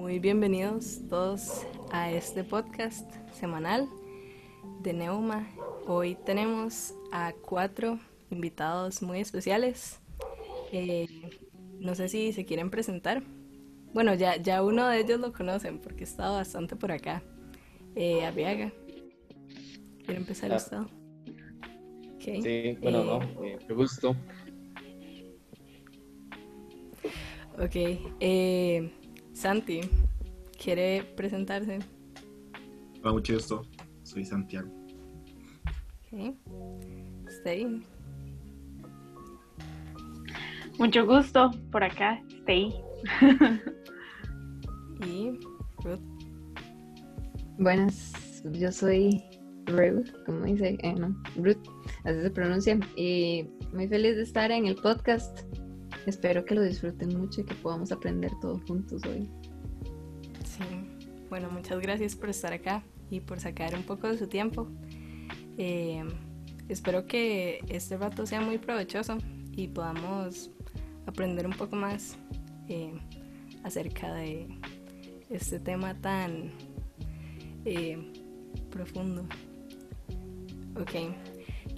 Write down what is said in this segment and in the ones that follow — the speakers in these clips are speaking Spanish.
Muy bienvenidos todos a este podcast semanal de Neuma. Hoy tenemos a cuatro invitados muy especiales. Eh, no sé si se quieren presentar. Bueno, ya, ya uno de ellos lo conocen porque ha estado bastante por acá. Eh, Arriaga. ¿Quiere empezar Ah. usted? Sí, bueno, Eh, no, eh, qué gusto. Ok. eh, Santi, ¿quiere presentarse? Hola, mucho gusto. Soy Santiago. Ok. Stay. Mucho gusto por acá, Stay. Y Ruth. Buenas, yo soy Ruth, como dice, eh, no, Ruth, así se pronuncia, y muy feliz de estar en el podcast. Espero que lo disfruten mucho y que podamos aprender todos juntos hoy. Sí. Bueno, muchas gracias por estar acá y por sacar un poco de su tiempo. Eh, espero que este rato sea muy provechoso y podamos aprender un poco más eh, acerca de este tema tan eh, profundo. Ok,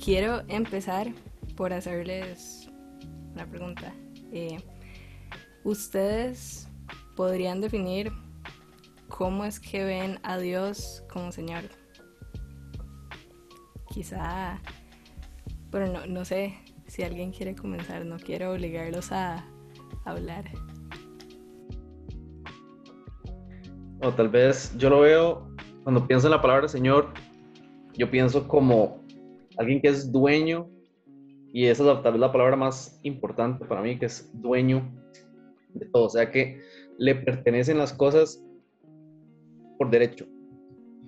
quiero empezar por hacerles una pregunta. Eh, ¿Ustedes podrían definir cómo es que ven a Dios como Señor? Quizá, bueno, no, no sé si alguien quiere comenzar, no quiero obligarlos a hablar. O tal vez yo lo veo, cuando pienso en la palabra Señor, yo pienso como alguien que es dueño, y esa es tal vez la palabra más importante para mí, que es dueño de todo, o sea que le pertenecen las cosas por derecho.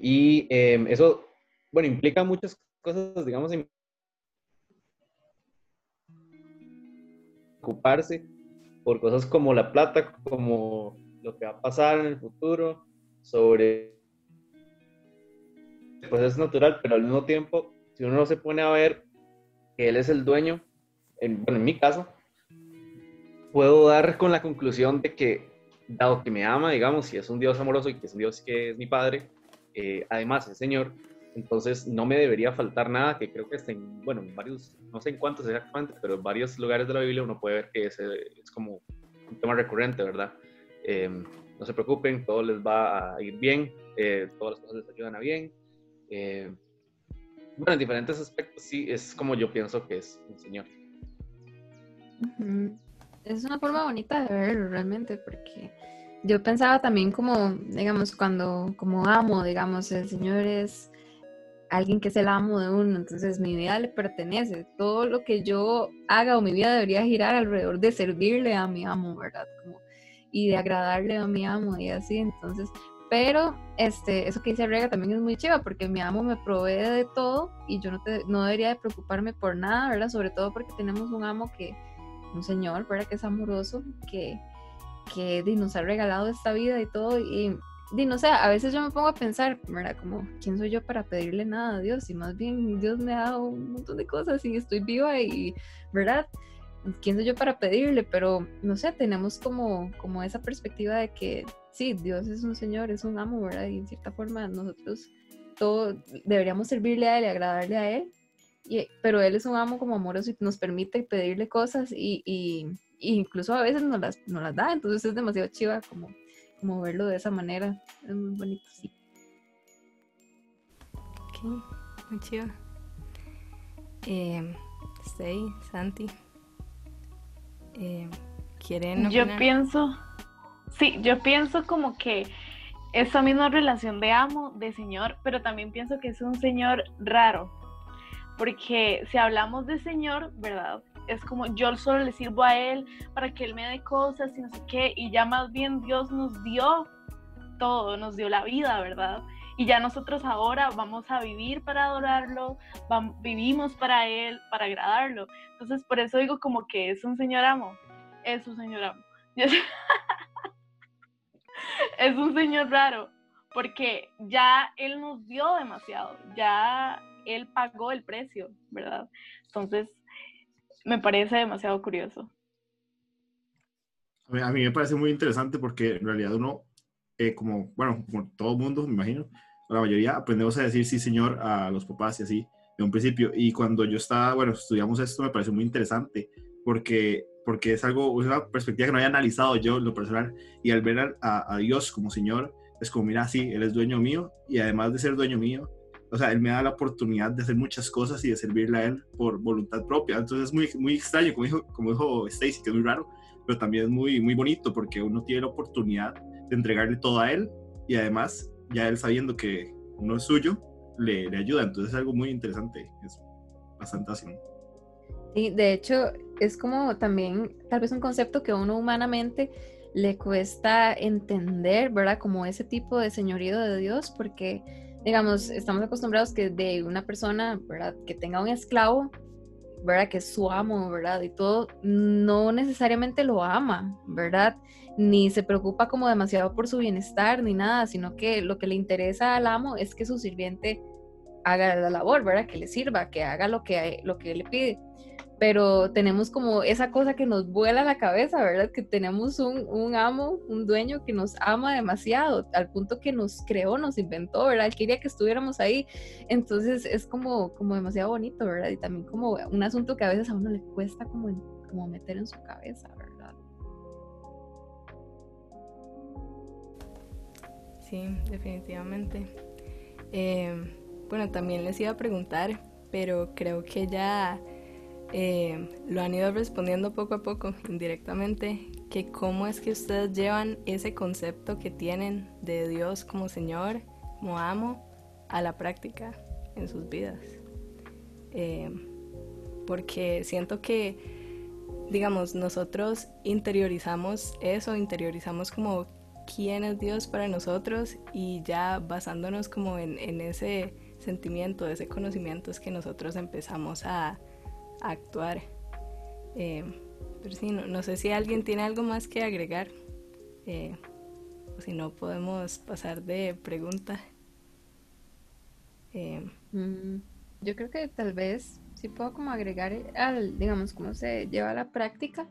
Y eh, eso, bueno, implica muchas cosas, digamos, ocuparse por cosas como la plata, como lo que va a pasar en el futuro, sobre pues es natural, pero al mismo tiempo, si uno no se pone a ver que él es el dueño, en, bueno, en mi caso, puedo dar con la conclusión de que, dado que me ama, digamos, y es un Dios amoroso y que es un Dios que es mi padre, eh, además es Señor, entonces no me debería faltar nada, que creo que está en, bueno, en varios, no sé en cuántos exactamente, pero en varios lugares de la Biblia uno puede ver que es, eh, es como un tema recurrente, ¿verdad? Eh, no se preocupen, todo les va a ir bien, eh, todas las cosas les ayudan a bien. Bueno, en diferentes aspectos sí, es como yo pienso que es un Señor. Es una forma bonita de verlo realmente, porque yo pensaba también como, digamos, cuando, como amo, digamos, el Señor es alguien que es el amo de uno, entonces mi vida le pertenece, todo lo que yo haga o mi vida debería girar alrededor de servirle a mi amo, ¿verdad? Como, y de agradarle a mi amo y así, entonces, pero este, eso que dice Rega también es muy chiva, porque mi amo me provee de todo y yo no, te- no debería de preocuparme por nada, ¿verdad? Sobre todo porque tenemos un amo que, un señor, ¿verdad? Que es amoroso, que, que nos ha regalado esta vida y todo. Y di, no a veces yo me pongo a pensar, ¿verdad? Como, ¿quién soy yo para pedirle nada a Dios? Y más bien Dios me ha dado un montón de cosas y estoy viva y, ¿verdad? ¿Quién soy yo para pedirle? Pero, no sé, tenemos como, como esa perspectiva de que, sí, Dios es un señor, es un amo, ¿verdad? Y en cierta forma nosotros todo deberíamos servirle a él y agradarle a él. Y- pero él es un amo como amoroso y nos permite pedirle cosas y, y- y incluso a veces nos las, nos las da, entonces es demasiado chiva como, como verlo de esa manera, es muy bonito, sí. Ok, muy chido. Eh, Stay, Santi. Eh, ¿Quieren Yo pienso, sí, yo pienso como que esa misma relación de amo, de señor, pero también pienso que es un señor raro, porque si hablamos de señor, ¿verdad? Es como yo solo le sirvo a él para que él me dé cosas y no sé qué, y ya más bien Dios nos dio todo, nos dio la vida, ¿verdad? Y ya nosotros ahora vamos a vivir para adorarlo, vivimos para Él, para agradarlo. Entonces, por eso digo como que es un señor amo, es un señor amo. es un señor raro, porque ya Él nos dio demasiado, ya Él pagó el precio, ¿verdad? Entonces, me parece demasiado curioso. A mí, me parece muy interesante porque en realidad uno eh, como, bueno, como todo mundo, me imagino, la mayoría aprendemos a decir sí, señor, a los papás y así, de un principio. Y cuando yo estaba, bueno, estudiamos esto, me pareció muy interesante, porque, porque es algo, es una perspectiva que no había analizado yo, lo personal, y al ver a, Dios como Señor, es como, mira, sí, Él es dueño mío, y además de ser dueño mío, o sea, Él me da la oportunidad de hacer muchas cosas y de servirle a Él por voluntad propia. Entonces es muy, muy extraño, como dijo, como dijo Stacy, que es muy raro, pero también es muy, muy bonito porque uno tiene la oportunidad de entregarle todo a Él y además ya Él sabiendo que uno es suyo, le, le ayuda. Entonces es algo muy interesante, es bastante así. Sí, de hecho, es como también tal vez un concepto que uno humanamente le cuesta entender, ¿verdad? Como ese tipo de señorío de Dios, porque digamos, estamos acostumbrados que de una persona, ¿verdad? Que tenga un esclavo, ¿verdad? Que es su amo, ¿verdad? Y todo, no necesariamente lo ama, ¿verdad? Ni se preocupa como demasiado por su bienestar, ni nada, sino que lo que le interesa al amo es que su sirviente haga la labor, ¿verdad? Que le sirva, que haga lo que, lo que le pide pero tenemos como esa cosa que nos vuela la cabeza, ¿verdad? Que tenemos un, amo, un dueño que nos ama demasiado, al punto que nos creó, nos inventó, ¿verdad? Quería que estuviéramos ahí. Entonces es como, como demasiado bonito, ¿verdad? Y también como un asunto que a veces a uno le cuesta como, como meter en su cabeza, ¿verdad? Sí, definitivamente. Eh, bueno, también les iba a preguntar, pero creo que ya eh, lo han ido respondiendo poco a poco, indirectamente, que cómo es que ustedes llevan ese concepto que tienen de Dios como Señor, como amo, a la práctica en sus vidas. Eh, porque siento que, digamos, nosotros interiorizamos eso, interiorizamos como quién es Dios para nosotros y ya basándonos como en, en ese sentimiento, ese conocimiento es que nosotros empezamos a actuar. Eh, pero sí, no, sé si alguien tiene algo más que agregar. Eh, o si no, podemos pasar de pregunta. Eh, mm, yo creo que tal vez sí puedo como agregar al, digamos, cómo se lleva a la práctica.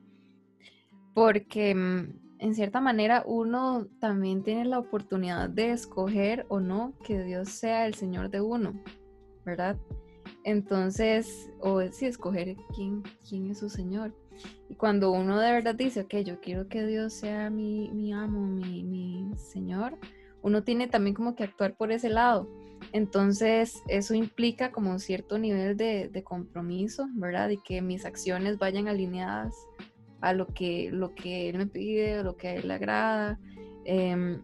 Porque mm, en cierta manera uno también tiene la oportunidad de escoger o no que Dios sea el Señor de uno, ¿verdad? Entonces, o sí, escoger quién, quién es su Señor. Y cuando uno de verdad dice, ok, yo quiero que Dios sea mi, mi amo, mi, mi Señor, uno tiene también como que actuar por ese lado. Entonces, eso implica como un cierto nivel de, de, compromiso, ¿verdad? Y que mis acciones vayan alineadas a lo que, lo que Él me pide, lo que a Él le agrada. Em,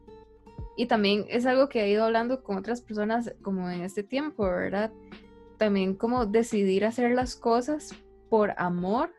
y también es algo que he ido hablando con otras personas como en este tiempo, ¿verdad? También como decidir hacer las cosas por amor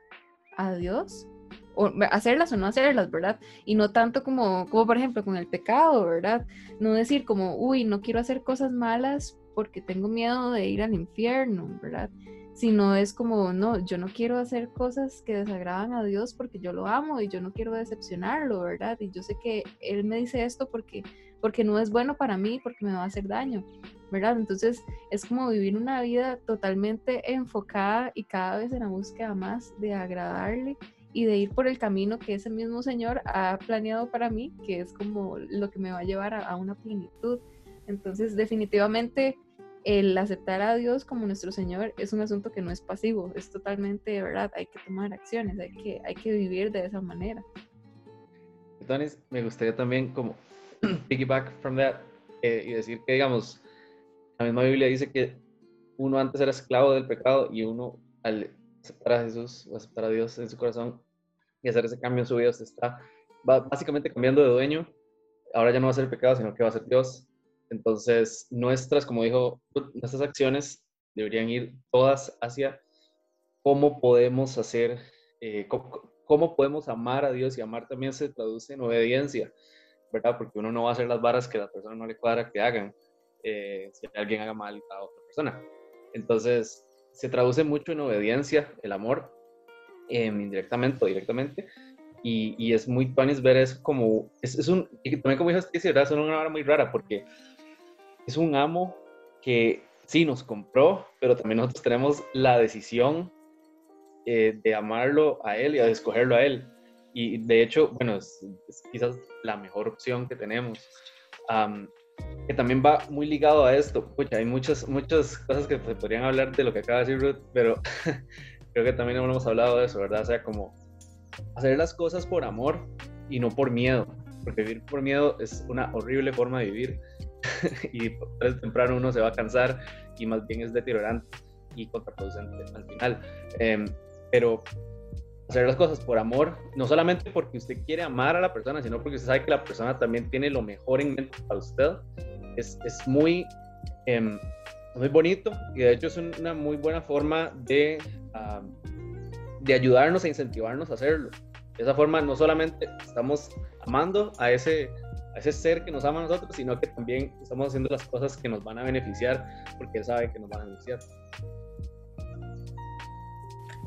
a Dios, o hacerlas o no hacerlas, ¿verdad? Y no tanto como, como por ejemplo con el pecado, ¿verdad? No decir como, uy, no quiero hacer cosas malas porque tengo miedo de ir al infierno, ¿verdad? Sino es como, no, yo no quiero hacer cosas que desagradan a Dios porque yo lo amo y yo no quiero decepcionarlo, ¿verdad? Y yo sé que Él me dice esto porque, porque no es bueno para mí, porque me va a hacer daño. ¿Verdad? Entonces es como vivir una vida totalmente enfocada y cada vez en la búsqueda más de agradarle y de ir por el camino que ese mismo Señor ha planeado para mí, que es como lo que me va a llevar a, una plenitud. Entonces definitivamente el aceptar a Dios como nuestro Señor es un asunto que no es pasivo, es totalmente, ¿verdad? Hay que tomar acciones, hay que, hay que vivir de esa manera. Entonces, me gustaría también como piggyback from that eh, y decir que, digamos, la misma Biblia dice que uno antes era esclavo del pecado y uno al aceptar a Jesús o aceptar a Dios en su corazón y hacer ese cambio en su vida, se está básicamente cambiando de dueño. Ahora ya no va a ser el pecado, sino que va a ser Dios. Entonces, nuestras, como dijo, nuestras acciones deberían ir todas hacia cómo podemos hacer, eh, cómo, podemos amar a Dios y amar también se traduce en obediencia, ¿verdad? Porque uno no va a hacer las varas que la persona no le cuadra que hagan, eh, si alguien haga mal a otra persona. Entonces, se traduce mucho en obediencia, el amor, em, indirectamente o directamente. Y, y, es muy tuanis ver eso como, es, es un, también como Stacy, es una hora muy rara porque es un amo que sí nos compró, pero también nosotros tenemos la decisión eh, de amarlo a él y de escogerlo a él. y de hecho, bueno, es, quizás la mejor opción que tenemos. Que también va muy ligado a esto. Pucha, hay muchas, muchas cosas que se podrían hablar de lo que acaba de decir Ruth, pero creo que también hemos hablado de eso, ¿verdad? O sea, como hacer las cosas por amor y no por miedo, porque vivir por miedo es una horrible forma de vivir y tarde temprano uno se va a cansar y más bien es deteriorante y contraproducente al final. Em, pero hacer las cosas por amor, no solamente porque usted quiere amar a la persona, sino porque usted sabe que la persona también tiene lo mejor en mente para usted, es, es muy, em, muy bonito y de hecho es una muy buena forma de, de ayudarnos e incentivarnos a hacerlo. De esa forma no solamente estamos amando a ese, a ese ser que nos ama a nosotros, sino que también estamos haciendo las cosas que nos van a beneficiar porque él sabe que nos van a beneficiar.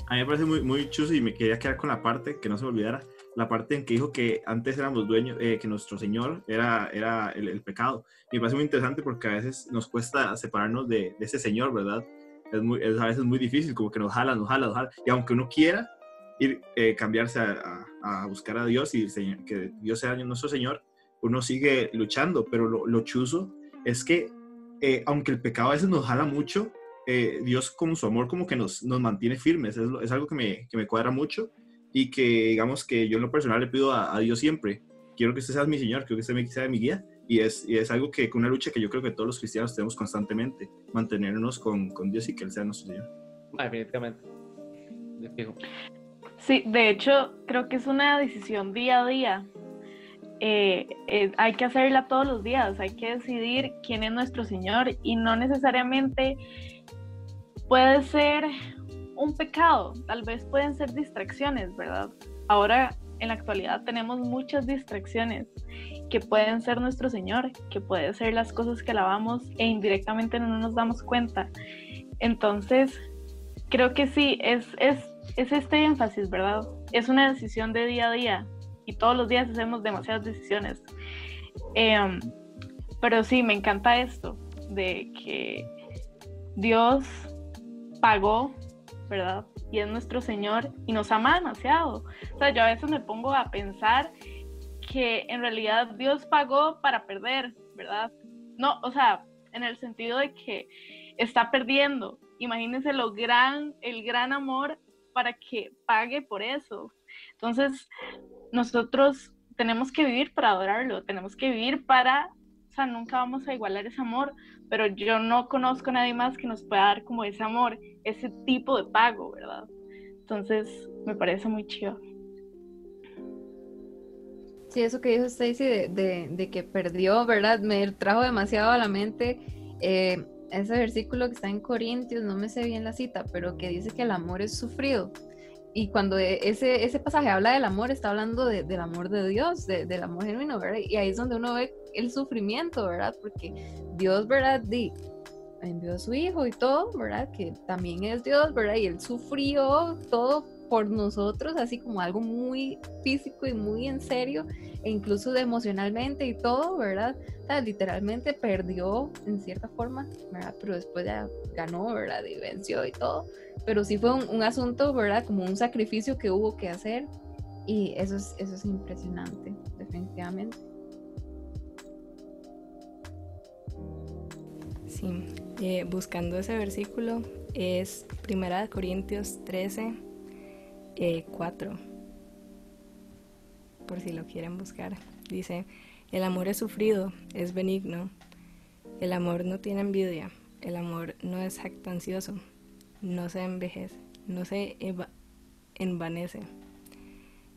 A mí me parece muy, muy chuso y me quería quedar con la parte, que no se me olvidara, la parte en que dijo que antes éramos dueños, eh, que nuestro Señor era, era el, pecado. Y me parece muy interesante porque a veces nos cuesta separarnos de, ese Señor, ¿verdad? Es, muy, es a veces muy difícil, como que nos jala, nos jala, nos jala. Y aunque uno quiera ir, eh, cambiarse a, buscar a Dios y que Dios sea nuestro Señor, uno sigue luchando, pero lo, lo chuzo es que eh, aunque el pecado a veces nos jala mucho, eh, Dios con su amor como que nos, nos mantiene firmes. Es, es algo que me, que me, cuadra mucho y que digamos que yo en lo personal le pido a, Dios siempre. Quiero que usted sea mi Señor, quiero que usted sea mi guía. Y es, y es algo que, una lucha que yo creo que todos los cristianos tenemos constantemente, mantenernos con, con Dios y que Él sea nuestro Señor. Ah, definitivamente. Sí, de hecho, creo que es una decisión día a día. Eh, eh, hay que hacerla todos los días, hay que decidir quién es nuestro Señor y no necesariamente puede ser un pecado, tal vez pueden ser distracciones, ¿verdad? Ahora, en la actualidad, tenemos muchas distracciones que pueden ser nuestro Señor, que pueden ser las cosas que alabamos e indirectamente no nos damos cuenta. Entonces, creo que sí, es, es, es este énfasis, ¿verdad? Es una decisión de día a día y todos los días hacemos demasiadas decisiones. Em, pero sí, me encanta esto, de que Dios pagó, ¿verdad? Y es nuestro Señor y nos ama demasiado. O sea, yo a veces me pongo a pensar que en realidad Dios pagó para perder, ¿verdad? No, o sea, en el sentido de que está perdiendo. Imagínense lo gran, el gran amor para que pague por eso. Entonces, nosotros tenemos que vivir para adorarlo, tenemos que vivir para, o sea, nunca vamos a igualar ese amor, pero yo no conozco a nadie más que nos pueda dar como ese amor, ese tipo de pago, ¿verdad? Entonces, me parece muy chido. Sí, eso que dijo Stacy de, de, que perdió, ¿verdad? Me trajo demasiado a la mente eh, ese versículo que está en Corintios, no me sé bien la cita, pero que dice que el amor es sufrido. Y cuando e, ese, ese pasaje habla del amor, está hablando del amor de Dios, del amor genuino, ¿verdad? Y ahí es donde uno ve el sufrimiento, ¿verdad? Porque Dios, ¿verdad? Di, envió a su hijo y todo, ¿verdad? Que también es Dios, ¿verdad? Y él sufrió todo por nosotros, así como algo muy físico y muy en serio, e incluso emocionalmente y todo, ¿verdad? Literalmente perdió en cierta forma, ¿verdad? Pero después ya ganó, ¿verdad? Y venció y todo. Pero sí fue un, un asunto, ¿verdad? Como un sacrificio que hubo que hacer. Y eso es, eso es impresionante, definitivamente. Sí, eh, buscando ese versículo es Primera Corintios 13, 4, eh, por si lo quieren buscar. Dice, el amor es sufrido, es benigno, el amor no tiene envidia, el amor no es jactancioso, no se envejece, no se envanece.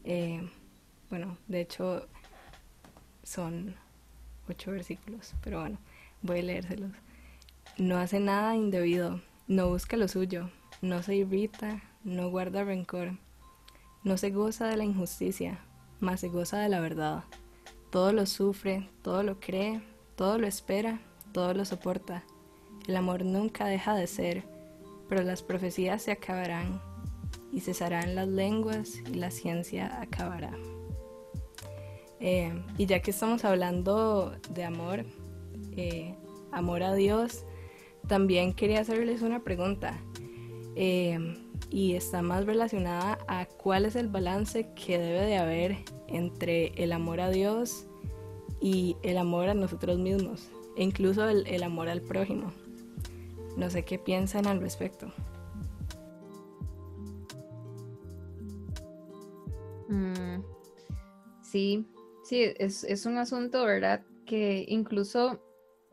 Eh, bueno, de hecho son ocho versículos, pero bueno, voy a leérselos. No hace nada indebido, no busca lo suyo, no se irrita, no guarda rencor, no se goza de la injusticia, mas se goza de la verdad. Todo lo sufre, todo lo cree, todo lo espera, todo lo soporta. El amor nunca deja de ser, pero las profecías se acabarán y cesarán las lenguas y la ciencia acabará. Eh, y ya que estamos hablando de amor, eh, amor a Dios, también quería hacerles una pregunta. Eh, y está más relacionada a cuál es el balance que debe de haber entre el amor a Dios y el amor a nosotros mismos, e incluso el, amor al prójimo. No sé qué piensan al respecto. Mm, sí, sí, es, es, un asunto, ¿verdad? Que incluso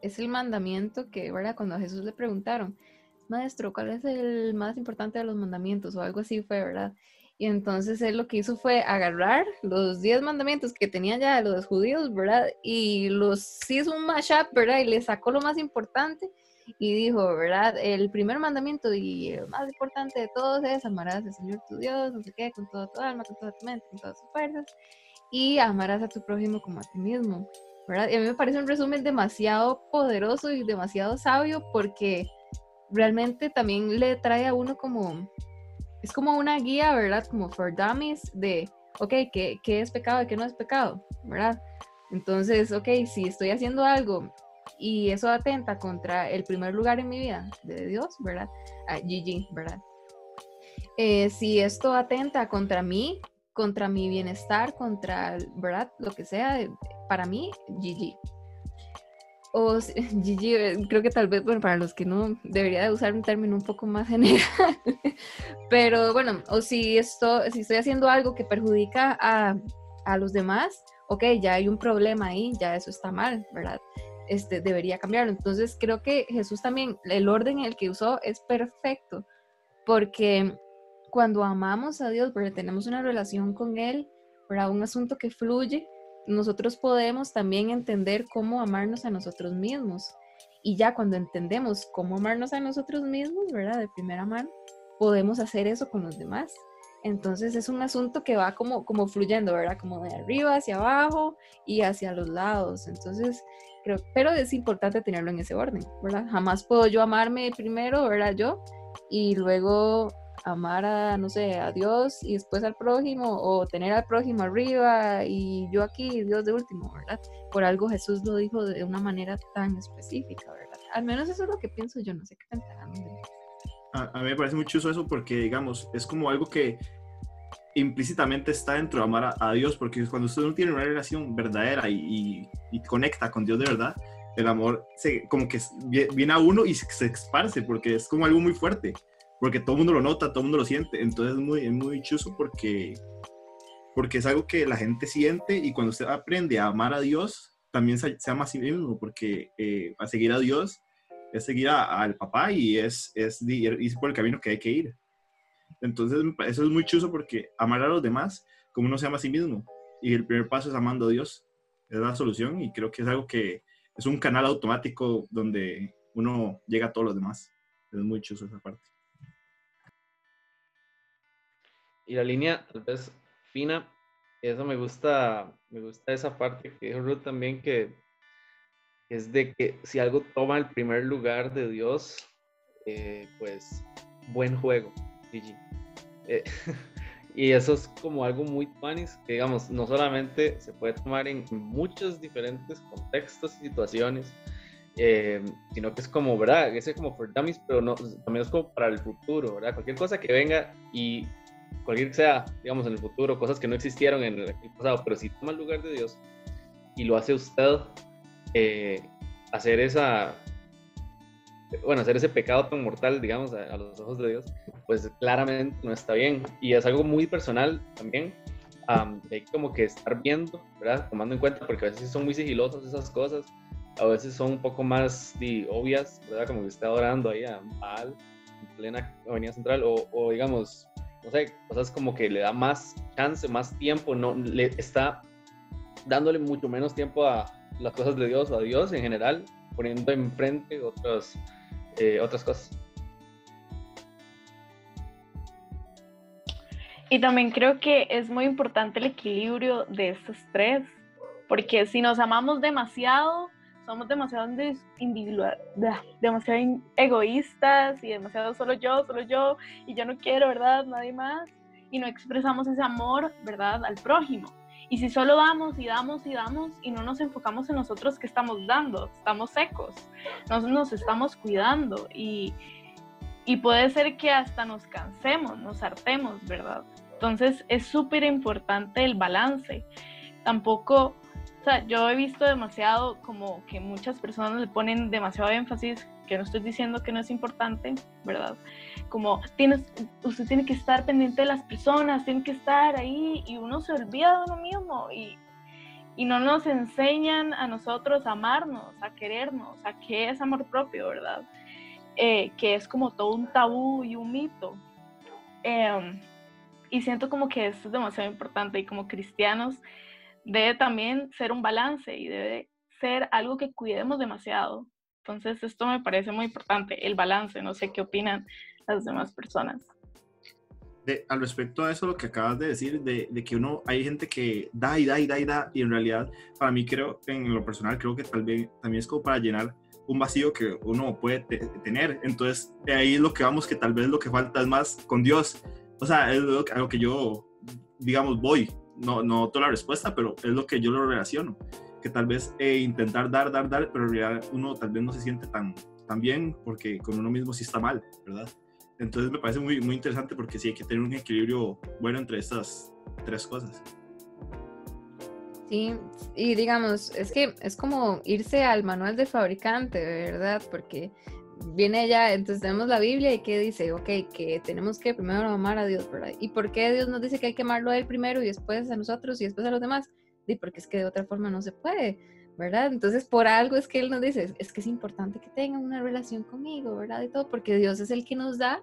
es el mandamiento que, ¿verdad? Cuando a Jesús le preguntaron, maestro, ¿cuál es el más importante de los mandamientos? O algo así fue, ¿verdad? Y entonces él lo que hizo fue agarrar los 10 mandamientos que tenían ya los judíos, ¿verdad? Y los hizo un mashup, ¿verdad? Y le sacó lo más importante y dijo, ¿verdad? El primer mandamiento y el más importante de todos es amarás al Señor tu Dios, no sé qué, con toda tu alma, con toda tu mente, con todas tus fuerzas, y amarás a tu prójimo como a ti mismo, ¿verdad? Y a mí me parece un resumen demasiado poderoso y demasiado sabio porque realmente también le trae a uno como, es como una guía, ¿verdad? Como for dummies de, ok, ¿qué, qué es pecado y qué no es pecado, ¿verdad? Entonces, ok, si estoy haciendo algo y eso atenta contra el primer lugar en mi vida de Dios, ¿verdad? Ah, GG, ¿verdad? Eh, si esto atenta contra mí, contra mi bienestar, contra, ¿verdad? Lo que sea, para mí, GG, o Gigi, eh, creo que tal vez, bueno, para los que no, debería de usar un término un poco más general, pero bueno, o si, esto, si estoy haciendo algo que perjudica a, a, los demás, ok, ya hay un problema ahí, ya eso está mal, ¿verdad? Este, debería cambiarlo. Entonces creo que Jesús también, el orden en el que usó es perfecto, porque cuando amamos a Dios, porque tenemos una relación con Él, ¿verdad? Un asunto que fluye, nosotros podemos también entender cómo amarnos a nosotros mismos. Y ya cuando entendemos cómo amarnos a nosotros mismos, ¿verdad? De primera mano, podemos hacer eso con los demás. Entonces es un asunto que va como, como fluyendo, ¿verdad? Como de arriba hacia abajo y hacia los lados. Entonces, creo, pero es importante tenerlo en ese orden, ¿verdad? Jamás puedo yo amarme primero, ¿verdad? Yo, y luego amar a, no sé, a Dios y después al prójimo, o tener al prójimo arriba y yo aquí, Dios de último, ¿verdad? Por algo Jesús lo dijo de una manera tan específica, ¿verdad? Al menos eso es lo que pienso yo, no sé qué pensarán. A, a mí me parece mucho eso porque, digamos, es como algo que implícitamente está dentro de amar a, Dios, porque cuando usted no tiene una relación verdadera y, y, conecta con Dios de verdad, el amor se, como que viene a uno y se, se esparce, porque es como algo muy fuerte porque todo el mundo lo nota, todo el mundo lo siente, entonces es muy, es muy chuso porque, porque es algo que la gente siente y cuando usted aprende a amar a Dios, también se, ama a sí mismo, porque eh, a seguir a Dios es seguir al papá y es, es ir por el camino que hay que ir. Entonces, eso es muy chuso porque amar a los demás como uno se ama a sí mismo. Y el primer paso es amando a Dios. Es la solución y creo que es algo que es un canal automático donde uno llega a todos los demás. Es muy chuso esa parte. Y la línea, tal vez fina, eso me gusta, me gusta esa parte que dijo Ruth también, que es de que si algo toma el primer lugar de Dios, eh, pues buen juego, Gigi. Eh, y eso es como algo muy panis, que digamos, no solamente se puede tomar en muchos diferentes contextos y situaciones, eh, sino que es como, ¿verdad? Ese es como for dummies, pero no, también es como para el futuro, ¿verdad? Cualquier cosa que venga y cualquier que sea, digamos, en el futuro, cosas que no existieron en el pasado, pero si toma el lugar de Dios y lo hace usted, eh, hacer esa, bueno, hacer ese pecado tan mortal, digamos, a, los ojos de Dios, pues claramente no está bien. Y es algo muy personal también. hay como que estar viendo, ¿verdad? Tomando en cuenta, porque a veces son muy sigilosas esas cosas, a veces son un poco más obvias, ¿verdad? Como que está adorando ahí a Baal en plena avenida central, o, o digamos, no sé, cosas como que le da más chance, más tiempo, no le está dándole mucho menos tiempo a las cosas de Dios a Dios en general, poniendo enfrente otras, eh, otras cosas. Y también creo que es muy importante el equilibrio de estos tres, porque si nos amamos demasiado, somos demasiado individual, demasiado egoístas y demasiado solo yo, solo yo, y yo no quiero, ¿verdad? Nadie más. Y no expresamos ese amor, ¿verdad? Al prójimo. Y si solo damos y damos y damos y no nos enfocamos en nosotros que estamos dando, estamos secos, no nos estamos cuidando y, y puede ser que hasta nos cansemos, nos hartemos, ¿verdad? Entonces es súper importante el balance. Tampoco, o sea, yo he visto demasiado como que muchas personas le ponen demasiado énfasis, que no estoy diciendo que no es importante, ¿verdad? Como tienes, usted tiene que estar pendiente de las personas, tiene que estar ahí y uno se olvida de uno mismo y, y no nos enseñan a nosotros a amarnos, a querernos, a qué es amor propio, ¿verdad? Eh, que es como todo un tabú y un mito. Em, y siento como que esto es demasiado importante y como cristianos debe también ser un balance y debe ser algo que cuidemos demasiado. Entonces esto me parece muy importante, el balance, no sé qué opinan las demás personas. De, al respecto a eso, lo que acabas de decir, de, de, que uno, hay gente que da y da y da y da, y en realidad, para mí creo, en lo personal, creo que tal vez también es como para llenar un vacío que uno puede tener. Entonces, ahí es lo que vamos, que tal vez lo que falta es más con Dios. O sea, es lo, a lo que yo, digamos, voy. No, no toda la respuesta, pero es lo que yo lo relaciono. Que tal vez eh, intentar dar, dar, dar, pero en realidad uno tal vez no se siente tan, tan bien porque con uno mismo sí está mal, ¿verdad? Entonces me parece muy, muy interesante porque sí hay que tener un equilibrio bueno entre estas tres cosas. Sí, y digamos, es que es como irse al manual del fabricante, ¿verdad? Porque viene ya, entonces tenemos la Biblia y que dice, ok, que tenemos que primero amar a Dios, ¿verdad? ¿Y por qué Dios nos dice que hay que amarlo a Él primero y después a nosotros y después a los demás? Y porque es que de otra forma no se puede, ¿verdad? Entonces por algo es que Él nos dice, es que es importante que tengan una relación conmigo, ¿verdad? Y todo, porque Dios es el que nos da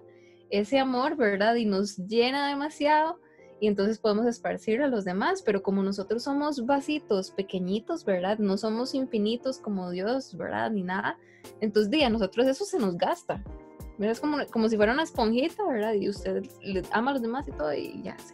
ese amor, ¿verdad? Y nos llena demasiado y entonces podemos esparcir a los demás, pero como nosotros somos vasitos pequeñitos, ¿verdad? No somos infinitos como Dios, ¿verdad? Ni nada. Entonces, día, a nosotros eso se nos gasta. ¿verdad? Es como, como si fuera una esponjita, ¿verdad? Y usted ama a los demás y todo y ya, sí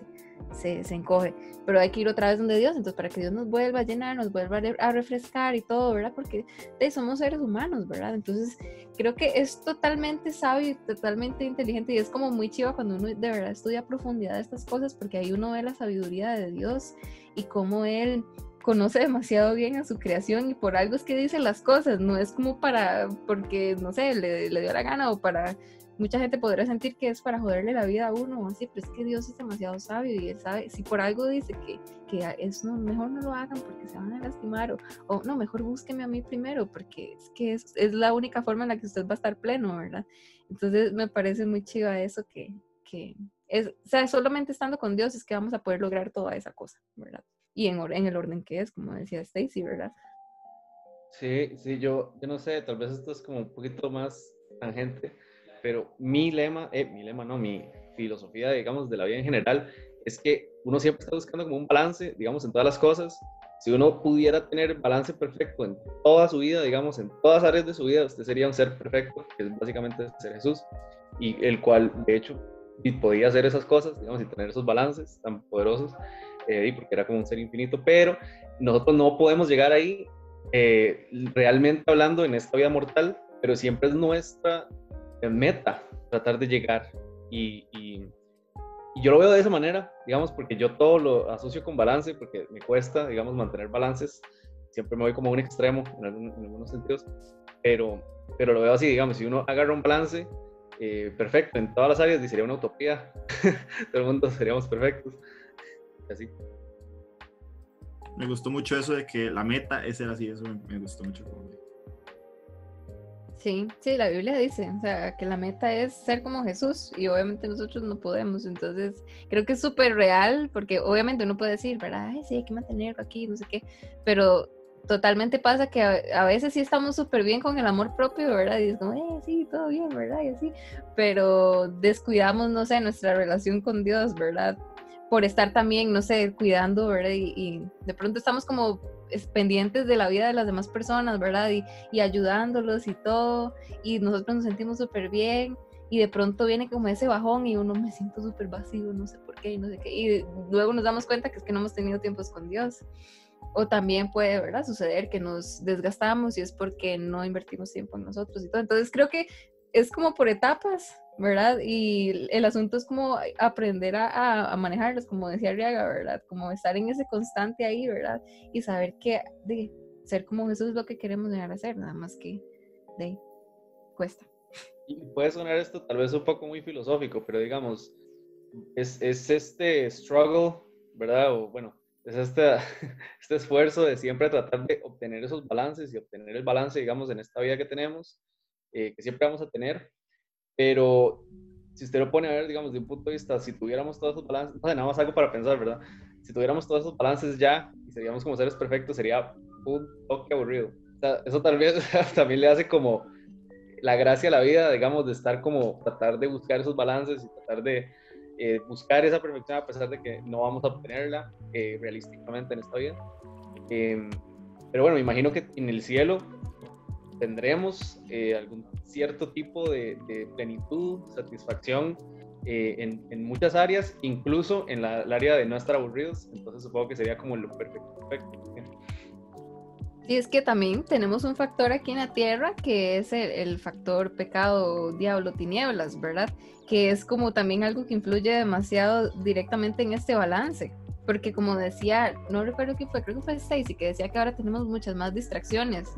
se, se, encoge. Pero hay que ir otra vez donde Dios, entonces para que Dios nos vuelva a llenar, nos vuelva a refrescar y todo, ¿verdad? Porque somos seres humanos, ¿verdad? Entonces creo que es totalmente sabio y totalmente inteligente y es como muy chiva cuando uno de verdad estudia a profundidad estas cosas porque ahí uno ve la sabiduría de Dios y cómo Él conoce demasiado bien a su creación y por algo es que dice las cosas, no es como para, porque, no sé, le, le dio la gana o para mucha gente podría sentir que es para joderle la vida a uno así, pero es que Dios es demasiado sabio y él sabe, si por algo dice que, que es no, mejor no lo hagan porque se van a lastimar o, o no, mejor búsqueme a mí primero porque es que es, es, la única forma en la que usted va a estar pleno, ¿verdad? Entonces me parece muy chiva eso que, que es, o sea, solamente estando con Dios es que vamos a poder lograr toda esa cosa, ¿verdad? Y en, en el orden que es, como decía Stacy, ¿verdad? Sí, sí, yo, yo no sé, tal vez esto es como un poquito más tangente, pero mi lema, eh, mi lema no, mi filosofía, digamos, de la vida en general, es que uno siempre está buscando como un balance, digamos, en todas las cosas. Si uno pudiera tener balance perfecto en toda su vida, digamos, en todas áreas de su vida, usted sería un ser perfecto, que es básicamente ser Jesús, y el cual, de hecho, podía hacer esas cosas, digamos, y tener esos balances tan poderosos, eh, porque era como un ser infinito, pero nosotros no podemos llegar ahí eh, realmente hablando en esta vida mortal, pero siempre es nuestra meta, tratar de llegar. Y, yo lo veo de esa manera, digamos, porque yo todo lo asocio con balance, porque me cuesta, digamos, mantener balances. Siempre me voy como a un extremo en, algunos sentidos, pero, pero lo veo así, digamos, si uno agarra un balance eh, perfecto en todas las áreas, sería una utopía. todo el mundo seríamos perfectos. Así. Me gustó mucho eso de que la meta es ser así, eso me gustó mucho. Sí, sí, la Biblia dice, o sea, que la meta es ser como Jesús y obviamente nosotros no podemos, entonces creo que es súper real porque obviamente uno puede decir, ¿verdad? Ay, sí, hay que mantenerlo aquí, no sé qué, pero totalmente pasa que a, veces sí estamos súper bien con el amor propio, ¿verdad? Y es como, eh, sí, todo bien, ¿verdad? Y así, pero descuidamos, no sé, nuestra relación con Dios, ¿verdad? Por estar también, no sé, cuidando, ¿verdad? y de pronto estamos como pendientes de la vida de las demás personas, ¿verdad? Y, y ayudándolos y todo, y nosotros nos sentimos súper bien, y de pronto viene como ese bajón y uno me siento súper vacío, no sé por qué, y no sé qué, y luego nos damos cuenta que es que no hemos tenido tiempos con Dios. O también puede, ¿verdad? Suceder que nos desgastamos y es porque no invertimos tiempo en nosotros y todo. Entonces creo que es como por etapas, ¿verdad? Y el asunto es como aprender a, a, manejarlos, como decía Riaga, ¿verdad? Como estar en ese constante ahí, ¿verdad? Y saber que de ser como Jesús es lo que queremos llegar a ser, nada más que de cuesta. Y puede sonar esto tal vez un poco muy filosófico, pero digamos, es, es este struggle, ¿verdad? O bueno, es este, este esfuerzo de siempre tratar de obtener esos balances y obtener el balance, digamos, en esta vida que tenemos, eh, que siempre vamos a tener, pero si usted lo pone a ver, digamos, de un punto de vista, si tuviéramos todos esos balances, no sé, nada más algo para pensar, ¿verdad? Si tuviéramos todos esos balances ya y seríamos como seres perfectos, sería un toque aburrido. O sea, eso tal vez también le hace como la gracia a la vida, digamos, de estar como, tratar de buscar esos balances y tratar de eh, buscar esa perfección a pesar de que no vamos a obtenerla eh, realísticamente en esta vida. Em, pero bueno, me imagino que en el cielo tendremos eh, algún cierto tipo de, plenitud, satisfacción en, en, muchas áreas, incluso en la, el área de no estar aburridos. Entonces supongo que sería como lo perfecto. Y es que también tenemos un factor aquí en la Tierra que es el, factor pecado, diablo, tinieblas, ¿verdad? Que es como también algo que influye demasiado directamente en este balance. Porque como decía, no recuerdo qué fue, creo que fue Stacy, que decía que ahora tenemos muchas más distracciones.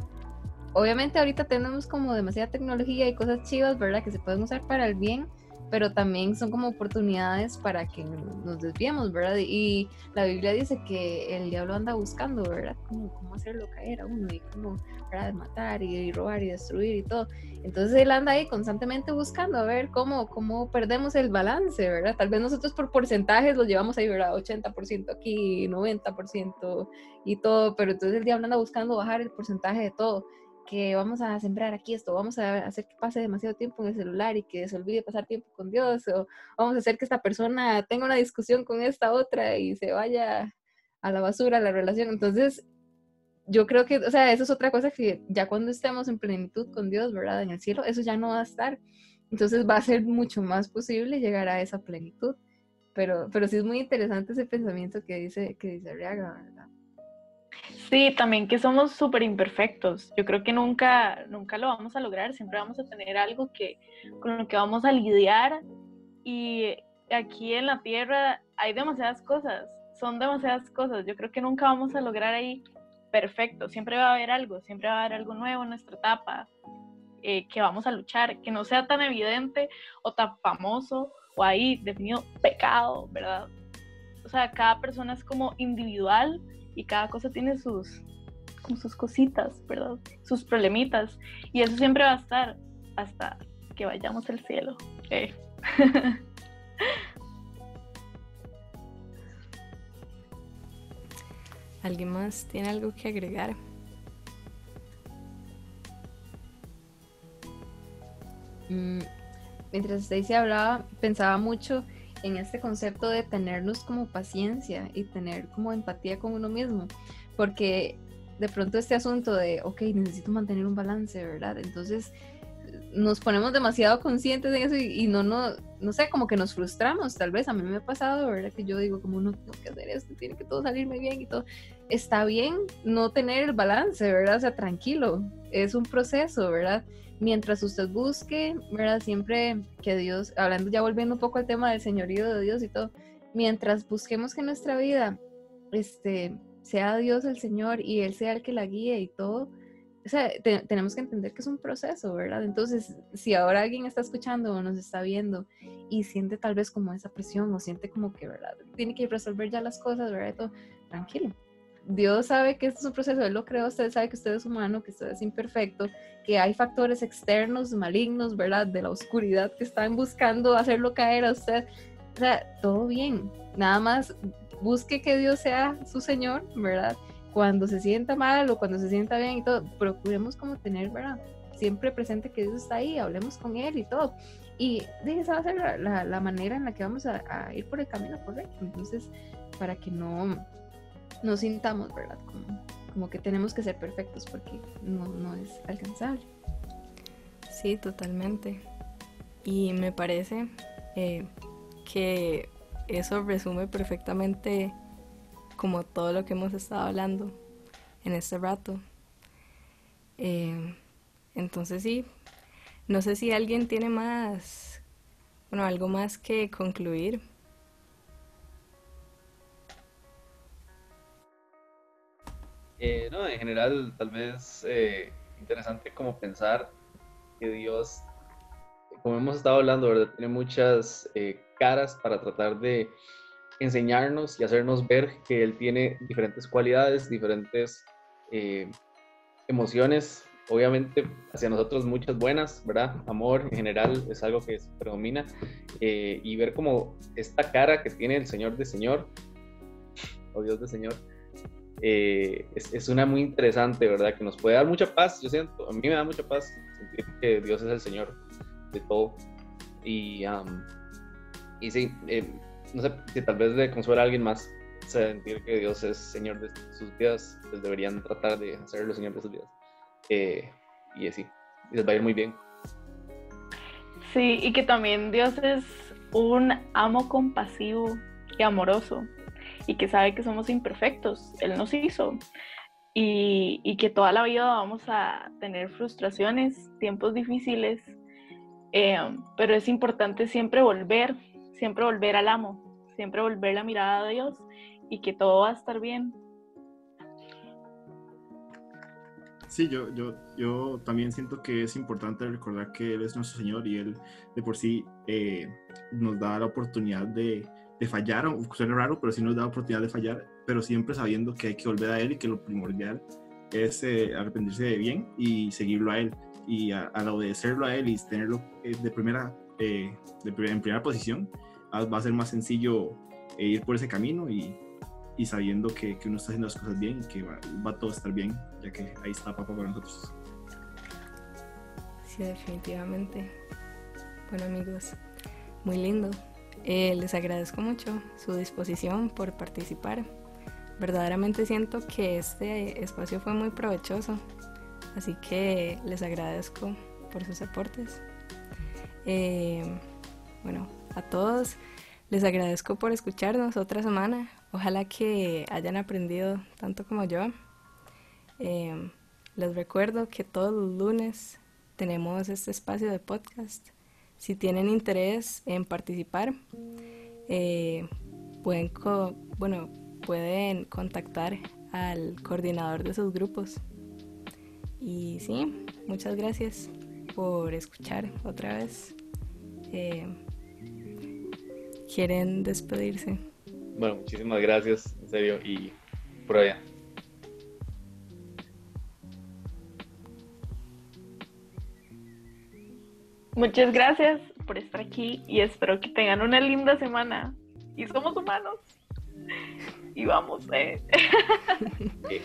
Obviamente ahorita tenemos como demasiada tecnología y cosas chivas, ¿verdad? Que se pueden usar para el bien, pero también son como oportunidades para que nos desviemos, ¿verdad? Y la Biblia dice que el diablo anda buscando, ¿verdad? Cómo, cómo hacerlo caer a uno y cómo, ¿verdad? Matar y, robar y destruir y todo. Entonces él anda ahí constantemente buscando a ver cómo, cómo perdemos el balance, ¿verdad? Tal vez nosotros por porcentajes lo llevamos ahí, ¿verdad? 80% aquí, 90% y todo, pero entonces el diablo anda buscando bajar el porcentaje de todo que vamos a sembrar aquí esto, vamos a hacer que pase demasiado tiempo en el celular y que se olvide pasar tiempo con Dios, o vamos a hacer que esta persona tenga una discusión con esta otra y se vaya a la basura la relación. Entonces, yo creo que, o sea, eso es otra cosa que ya cuando estemos en plenitud con Dios, ¿verdad? En el cielo, eso ya no va a estar. Entonces va a ser mucho más posible llegar a esa plenitud. Pero, pero sí es muy interesante ese pensamiento que dice, que dice ¿verdad? Sí, también que somos súper imperfectos. Yo creo que nunca, nunca lo vamos a lograr. Siempre vamos a tener algo que, con lo que vamos a lidiar. Y aquí en la Tierra hay demasiadas cosas. Son demasiadas cosas. Yo creo que nunca vamos a lograr ahí perfecto. Siempre va a haber algo. Siempre va a haber algo nuevo en nuestra etapa eh, que vamos a luchar. Que no sea tan evidente o tan famoso o ahí definido pecado, ¿verdad? O sea, cada persona es como individual y cada cosa tiene sus, como sus cositas, ¿verdad? Sus problemitas. Y eso siempre va a estar hasta que vayamos al cielo. Eh. ¿Alguien más tiene algo que agregar? Mm, mientras Stacy hablaba, pensaba mucho en este concepto de tenernos como paciencia y tener como empatía con uno mismo, porque de pronto este asunto de, ok, necesito mantener un balance, ¿verdad? Entonces nos ponemos demasiado conscientes de eso y, no, no, no sé, como que nos frustramos, tal vez a mí me ha pasado, ¿verdad? Que yo digo, como no tengo que hacer esto, tiene que todo salirme bien y todo. Está bien no tener el balance, ¿verdad? O sea, tranquilo, es un proceso, ¿verdad? Mientras usted busque, ¿verdad? Siempre que Dios, hablando ya volviendo un poco al tema del señorío de Dios y todo, mientras busquemos que nuestra vida este, sea Dios el Señor y Él sea el que la guíe y todo, o sea, tenemos que entender que es un proceso, ¿verdad? Entonces, si ahora alguien está escuchando o nos está viendo y siente tal vez como esa presión o siente como que, ¿verdad? Tiene que resolver ya las cosas, ¿verdad? Todo, tranquilo, Dios sabe que esto es un proceso, Él lo creó, usted sabe que usted es humano, que usted es imperfecto, que hay factores externos, malignos, ¿verdad? De la oscuridad que están buscando hacerlo caer a usted. O sea, todo bien. Nada más busque que Dios sea su Señor, ¿verdad? Cuando se sienta mal o cuando se sienta bien y todo, procuremos como tener, ¿verdad? Siempre presente que Dios está ahí, hablemos con Él y todo. Y esa va a ser la, la, manera en la que vamos a, a ir por el camino correcto. Entonces, para que no nos sintamos, ¿verdad? Como, como que tenemos que ser perfectos porque no, no es alcanzable. Sí, totalmente. Y me parece eh, que eso resume perfectamente como todo lo que hemos estado hablando en este rato. Eh, entonces sí, no sé si alguien tiene más, bueno, algo más que concluir. Eh, no, en general, tal vez eh, interesante como pensar que Dios como hemos estado hablando, ¿verdad? Tiene muchas eh, caras para tratar de enseñarnos y hacernos ver que Él tiene diferentes cualidades, diferentes eh, emociones, obviamente hacia nosotros muchas buenas, ¿verdad? Amor en general es algo que predomina y ver como esta cara que tiene el Señor de Señor, o Dios de Señor, eh, es, una muy interesante, ¿verdad? Que nos puede dar mucha paz, yo siento, a mí me da mucha paz sentir que Dios es el Señor de todo. Y, y sí, eh, no sé si tal vez le consuela a alguien más sentir que Dios es Señor de sus vidas, pues deberían tratar de hacerlo Señor de sus vidas. Eh, y así, les va a ir muy bien. Sí, y que también Dios es un amo compasivo y amoroso y que sabe que somos imperfectos, Él nos hizo y, y que toda la vida vamos a tener frustraciones, tiempos difíciles, eh, pero es importante siempre volver, siempre volver al amo, siempre volver la mirada a Dios y que todo va a estar bien. Sí, yo, yo, yo también siento que es importante recordar que Él es nuestro Señor y Él de por sí eh, nos da la oportunidad de, de fallar, suena raro, pero sí nos da la oportunidad de fallar, pero siempre sabiendo que hay que volver a Él y que lo primordial es eh, arrepentirse de bien y seguirlo a Él. Y al obedecerlo a Él y tenerlo eh, de primera, de, en primera posición, ah, va a ser más sencillo ir por ese camino y, y sabiendo que, que, uno está haciendo las cosas bien y que va, va, todo a estar bien, ya que ahí está papá para nosotros. Sí, definitivamente. Bueno amigos, muy lindo. Eh, les agradezco mucho su disposición por participar. Verdaderamente siento que este espacio fue muy provechoso, así que les agradezco por sus aportes. Eh, bueno, a todos les agradezco por escucharnos otra semana. Ojalá que hayan aprendido tanto como yo. Eh, les recuerdo que todos los lunes tenemos este espacio de podcast. Si tienen interés en participar, eh, pueden, bueno, pueden contactar al coordinador de sus grupos. Y sí, muchas gracias por escuchar otra vez. Eh, quieren despedirse. Bueno, muchísimas gracias, en serio, y por allá. Muchas gracias por estar aquí y espero que tengan una linda semana. Y somos humanos. Y vamos, eh.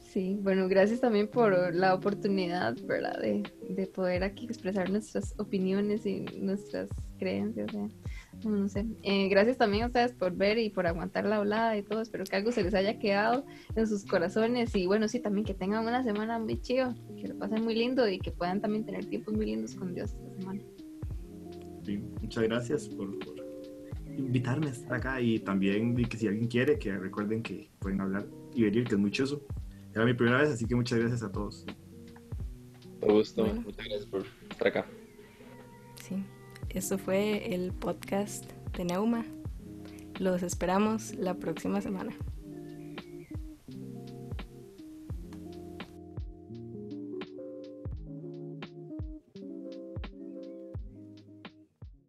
Sí, bueno, gracias también por la oportunidad, ¿verdad? De, de poder aquí expresar nuestras opiniones y nuestras creencias. ¿eh? no sé. Eh, gracias también a ustedes por ver y por aguantar la hablada y todo. Espero que algo se les haya quedado en sus corazones. Y bueno, sí, también que tengan una semana muy chido, que lo pasen muy lindo y que puedan también tener tiempos muy lindos con Dios esta semana. muchas gracias por, invitarme a estar acá y también que si alguien quiere, que recuerden que pueden hablar y venir, que es muy chuso. Era mi primera vez, así que muchas gracias a todos. Me gusto, muchas gracias por estar acá. Sí. Esto fue el podcast de Neuma. Los esperamos la próxima semana.